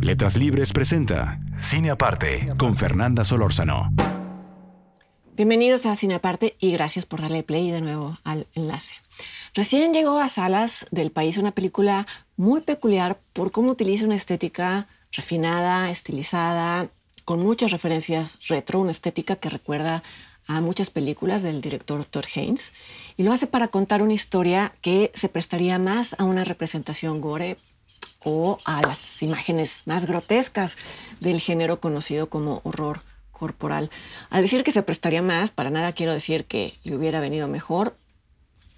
Letras Libres presenta Cine Aparte con Fernanda Solórzano. Bienvenidos a Cine Aparte y gracias por darle play de nuevo al enlace. Recién llegó a salas del país una película muy peculiar por cómo utiliza una estética refinada, estilizada, con muchas referencias retro, una estética que recuerda a muchas películas del director Todd Haynes, y lo hace para contar una historia que se prestaría más a una representación gore o a las imágenes más grotescas del género conocido como horror corporal. Al decir que se prestaría más, para nada quiero decir que le hubiera venido mejor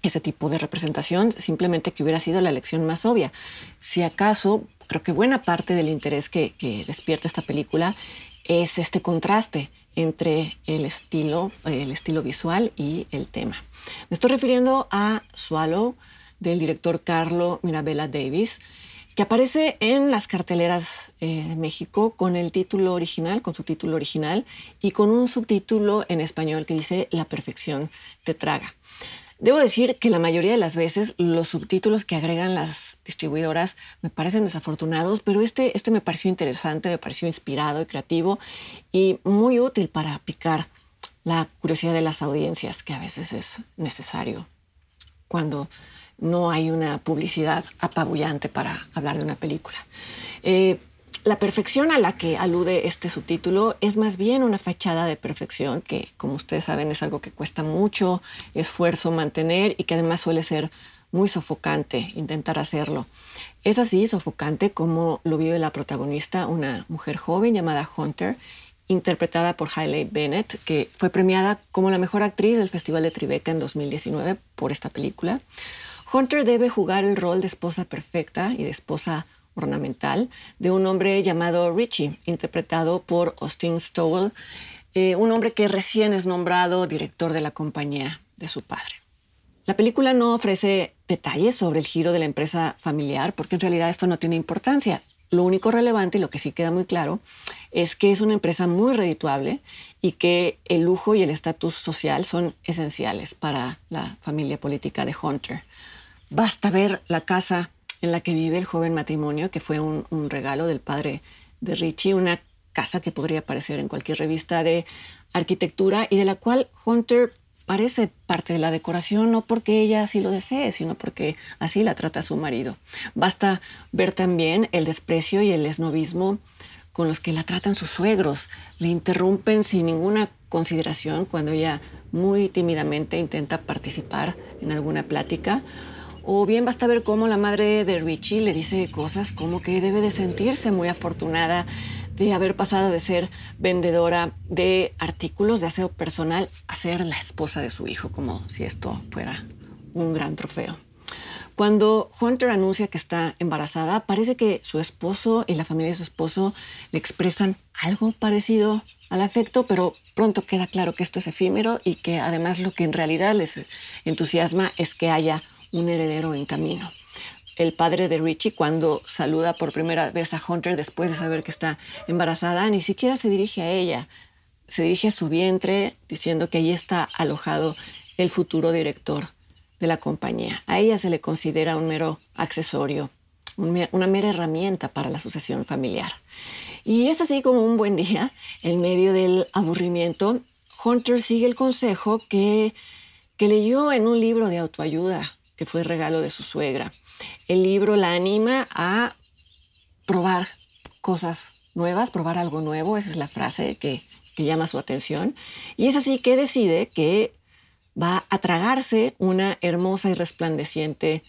ese tipo de representación, simplemente que hubiera sido la elección más obvia. Si acaso, creo que buena parte del interés que, que despierta esta película es este contraste entre el estilo, el estilo visual y el tema. Me estoy refiriendo a Swallow del director Carlo Mirabella Davis, que aparece en las carteleras eh, de México con el título original, con su título original y con un subtítulo en español que dice La perfección te traga. Debo decir que la mayoría de las veces los subtítulos que agregan las distribuidoras me parecen desafortunados, pero este, este me pareció interesante, me pareció inspirado y creativo y muy útil para picar la curiosidad de las audiencias, que a veces es necesario cuando no hay una publicidad apabullante para hablar de una película. Eh, la perfección a la que alude este subtítulo es más bien una fachada de perfección que, como ustedes saben, es algo que cuesta mucho esfuerzo mantener y que además suele ser muy sofocante intentar hacerlo. Es así sofocante como lo vive la protagonista, una mujer joven llamada Hunter, interpretada por Hailey Bennett, que fue premiada como la mejor actriz del Festival de Tribeca en 2019 por esta película. Hunter debe jugar el rol de esposa perfecta y de esposa ornamental de un hombre llamado Richie, interpretado por Austin Stowell, eh, un hombre que recién es nombrado director de la compañía de su padre. La película no ofrece detalles sobre el giro de la empresa familiar porque en realidad esto no tiene importancia. Lo único relevante y lo que sí queda muy claro es que es una empresa muy redituable y que el lujo y el estatus social son esenciales para la familia política de Hunter. Basta ver la casa en la que vive el joven matrimonio, que fue un, regalo del padre de Richie, una casa que podría aparecer en cualquier revista de arquitectura y de la cual Hunter parece parte de la decoración, no porque ella así lo desee, sino porque así la trata su marido. Basta ver también el desprecio y el esnovismo con los que la tratan sus suegros. Le interrumpen sin ninguna consideración cuando ella muy tímidamente intenta participar en alguna plática o bien basta ver cómo la madre de Richie le dice cosas como que debe de sentirse muy afortunada de haber pasado de ser vendedora de artículos de aseo personal a ser la esposa de su hijo, como si esto fuera un gran trofeo. Cuando Hunter anuncia que está embarazada, parece que su esposo y la familia de su esposo le expresan algo parecido al afecto, pero pronto queda claro que esto es efímero y que además lo que en realidad les entusiasma es que haya un heredero en camino. El padre de Richie, cuando saluda por primera vez a Hunter después de saber que está embarazada, ni siquiera se dirige a ella, se dirige a su vientre diciendo que allí está alojado el futuro director de la compañía. A ella se le considera un mero accesorio, una mera herramienta para la sucesión familiar. Y es así como un buen día, en medio del aburrimiento, Hunter sigue el consejo que, que leyó en un libro de autoayuda que fue regalo de su suegra. El libro la anima a probar cosas nuevas, probar algo nuevo, esa es la frase que, que llama su atención. Y es así que decide que va a tragarse una hermosa y resplandeciente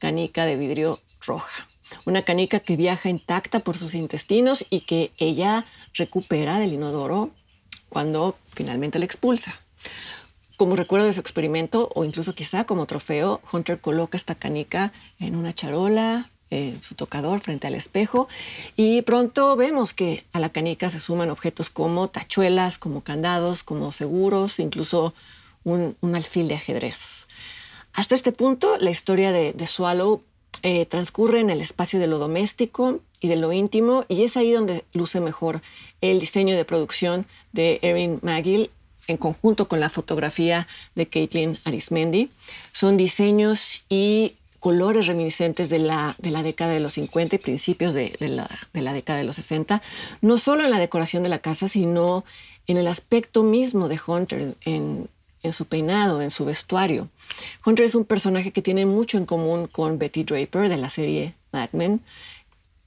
canica de vidrio roja. Una canica que viaja intacta por sus intestinos y que ella recupera del inodoro cuando finalmente la expulsa. Como recuerdo de su experimento, o incluso quizá como trofeo, Hunter coloca esta canica en una charola, en su tocador frente al espejo y pronto vemos que a la canica se suman objetos como tachuelas, como candados, como seguros, incluso un, alfil de ajedrez. Hasta este punto, la historia de, Swallow eh, transcurre en el espacio de lo doméstico y de lo íntimo y es ahí donde luce mejor el diseño de producción de Erin McGill en conjunto con la fotografía de Caitlin Arismendi. Son diseños y colores reminiscentes de la, de la década de los 50 y principios de, la, de la década de los 60, no solo en la decoración de la casa, sino en el aspecto mismo de Hunter, en, en su peinado, en su vestuario. Hunter es un personaje que tiene mucho en común con Betty Draper de la serie Mad Men,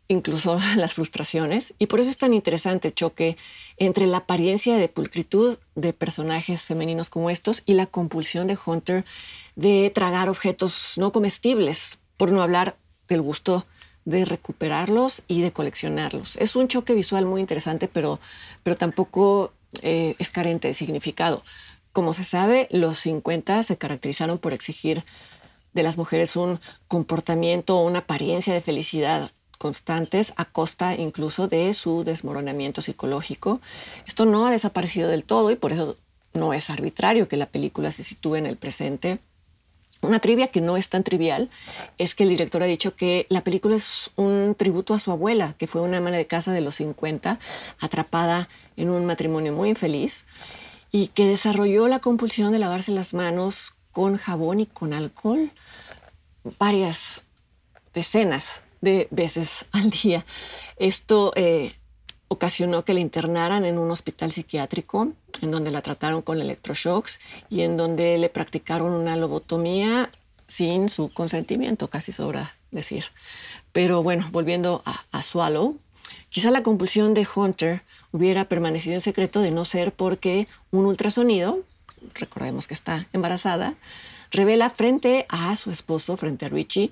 incluso las frustraciones, y por eso es tan interesante el choque entre la apariencia de pulcritud de personajes femeninos como estos y la compulsión de Hunter de tragar objetos no comestibles, por no hablar del gusto de recuperarlos y de coleccionarlos. Es un choque visual muy interesante, pero, pero tampoco eh, es carente de significado. Como se sabe, los 50 se caracterizaron por exigir de las mujeres un comportamiento o una apariencia de felicidad constantes a costa incluso de su desmoronamiento psicológico. Esto no ha desaparecido del todo y por eso no es arbitrario que la película se sitúe en el presente. Una trivia que no es tan trivial es que el director ha dicho que la película es un tributo a su abuela, que fue una ama de casa de los 50, atrapada en un matrimonio muy infeliz y que desarrolló la compulsión de lavarse las manos con jabón y con alcohol varias decenas de veces al día. Esto eh, ocasionó que la internaran en un hospital psiquiátrico, en donde la trataron con electroshocks y en donde le practicaron una lobotomía sin su consentimiento, casi sobra decir. Pero bueno, volviendo a, a Swallow, quizá la compulsión de Hunter hubiera permanecido en secreto de no ser porque un ultrasonido, recordemos que está embarazada, revela frente a su esposo, frente a Richie,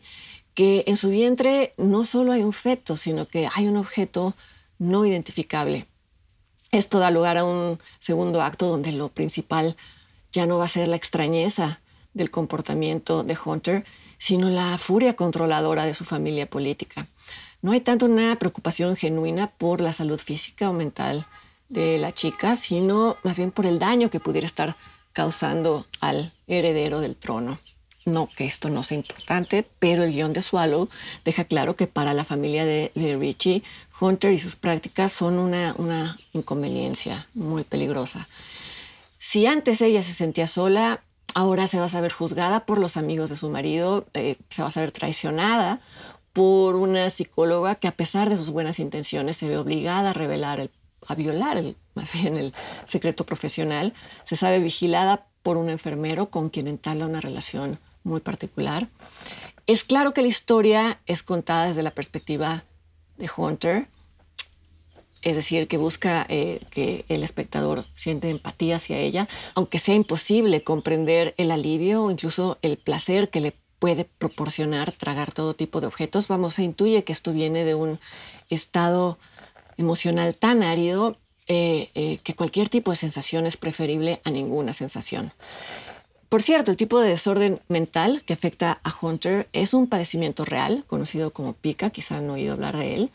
que en su vientre no solo hay un feto, sino que hay un objeto no identificable. Esto da lugar a un segundo acto donde lo principal ya no va a ser la extrañeza del comportamiento de Hunter, sino la furia controladora de su familia política. No hay tanto una preocupación genuina por la salud física o mental de la chica, sino más bien por el daño que pudiera estar causando al heredero del trono. No que esto no sea importante, pero el guion de Swallow deja claro que para la familia de, Richie, Hunter y sus prácticas son una, una inconveniencia muy peligrosa. Si antes ella se sentía sola, ahora se va a saber juzgada por los amigos de su marido, eh, se va a saber traicionada por una psicóloga que a pesar de sus buenas intenciones se ve obligada a revelar, a violar más bien el secreto profesional, se sabe vigilada por un enfermero con quien entabla una relación muy particular. Es claro que la historia es contada desde la perspectiva de Hunter, es decir, que busca eh, que el espectador siente empatía hacia ella, aunque sea imposible comprender el alivio o incluso el placer que le puede proporcionar tragar todo tipo de objetos. Vamos, se intuye que esto viene de un estado emocional tan árido eh, eh, que cualquier tipo de sensación es preferible a ninguna sensación. Por cierto, el tipo de desorden mental que afecta a Hunter es un padecimiento real, conocido como pica, quizá han oído hablar de él,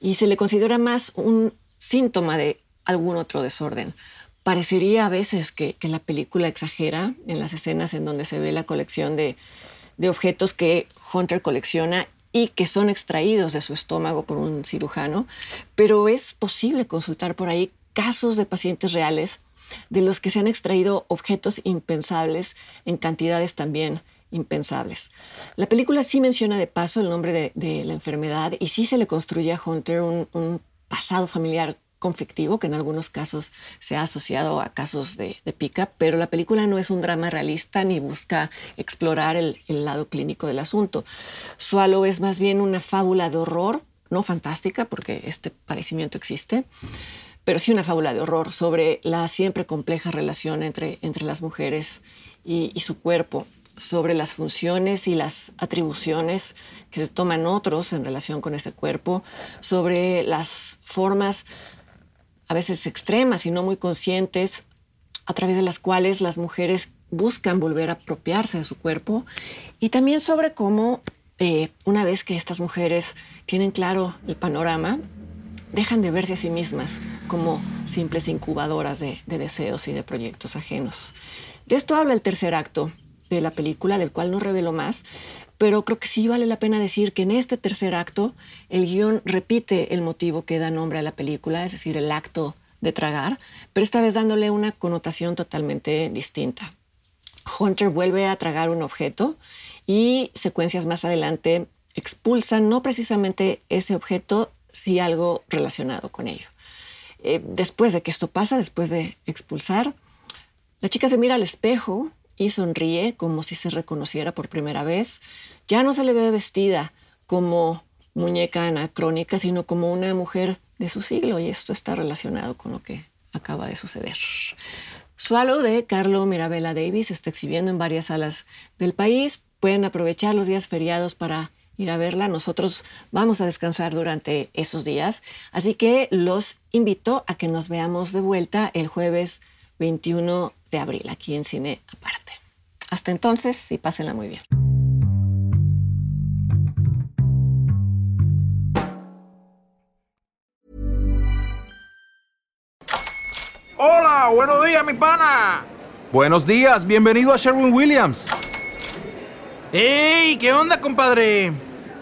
y se le considera más un síntoma de algún otro desorden. Parecería a veces que, la película exagera en las escenas en donde se ve la colección de, de objetos que Hunter colecciona y que son extraídos de su estómago por un cirujano, pero es posible consultar por ahí casos de pacientes reales de los que se han extraído objetos impensables en cantidades también impensables. La película sí menciona de paso el nombre de, la enfermedad y sí se le construye a Hunter un, pasado familiar conflictivo que en algunos casos se ha asociado a casos de, pica, pero la película no es un drama realista ni busca explorar el, lado clínico del asunto. Swallow es más bien una fábula de horror, no fantástica porque este padecimiento existe, pero sí una fábula de horror sobre la siempre compleja relación entre, entre las mujeres y, su cuerpo, sobre las funciones y las atribuciones que toman otros en relación con ese cuerpo, sobre las formas a veces extremas y no muy conscientes a través de las cuales las mujeres buscan volver a apropiarse de su cuerpo y también sobre cómo eh, una vez que estas mujeres tienen claro el panorama, dejan de verse a sí mismas como simples incubadoras de, deseos y de proyectos ajenos. De esto habla el tercer acto de la película, del cual no revelo más, pero creo que sí vale la pena decir que en este tercer acto el guion repite el motivo que da nombre a la película, es decir, el acto de tragar, pero esta vez dándole una connotación totalmente distinta. Hunter vuelve a tragar un objeto y secuencias más adelante expulsan no precisamente ese objeto, si algo relacionado con ello. Eh, después de que esto pasa, después de expulsar, la chica se mira al espejo y sonríe como si se reconociera por primera vez. Ya no se le ve vestida como muñeca anacrónica, sino como una mujer de su siglo, y esto está relacionado con lo que acaba de suceder. Swallow de Carlo Mirabella Davis está exhibiendo en varias salas del país. Pueden aprovechar los días feriados para ir a verla. Nosotros vamos a descansar durante esos días. Así que los invito a que nos veamos de vuelta el jueves 21 de abril aquí en Cine Aparte. Hasta entonces, y pásenla muy bien. Hola, buenos días, mi pana. Buenos días, bienvenido a Sherwin Williams. ¡Ey! ¿Qué onda, compadre?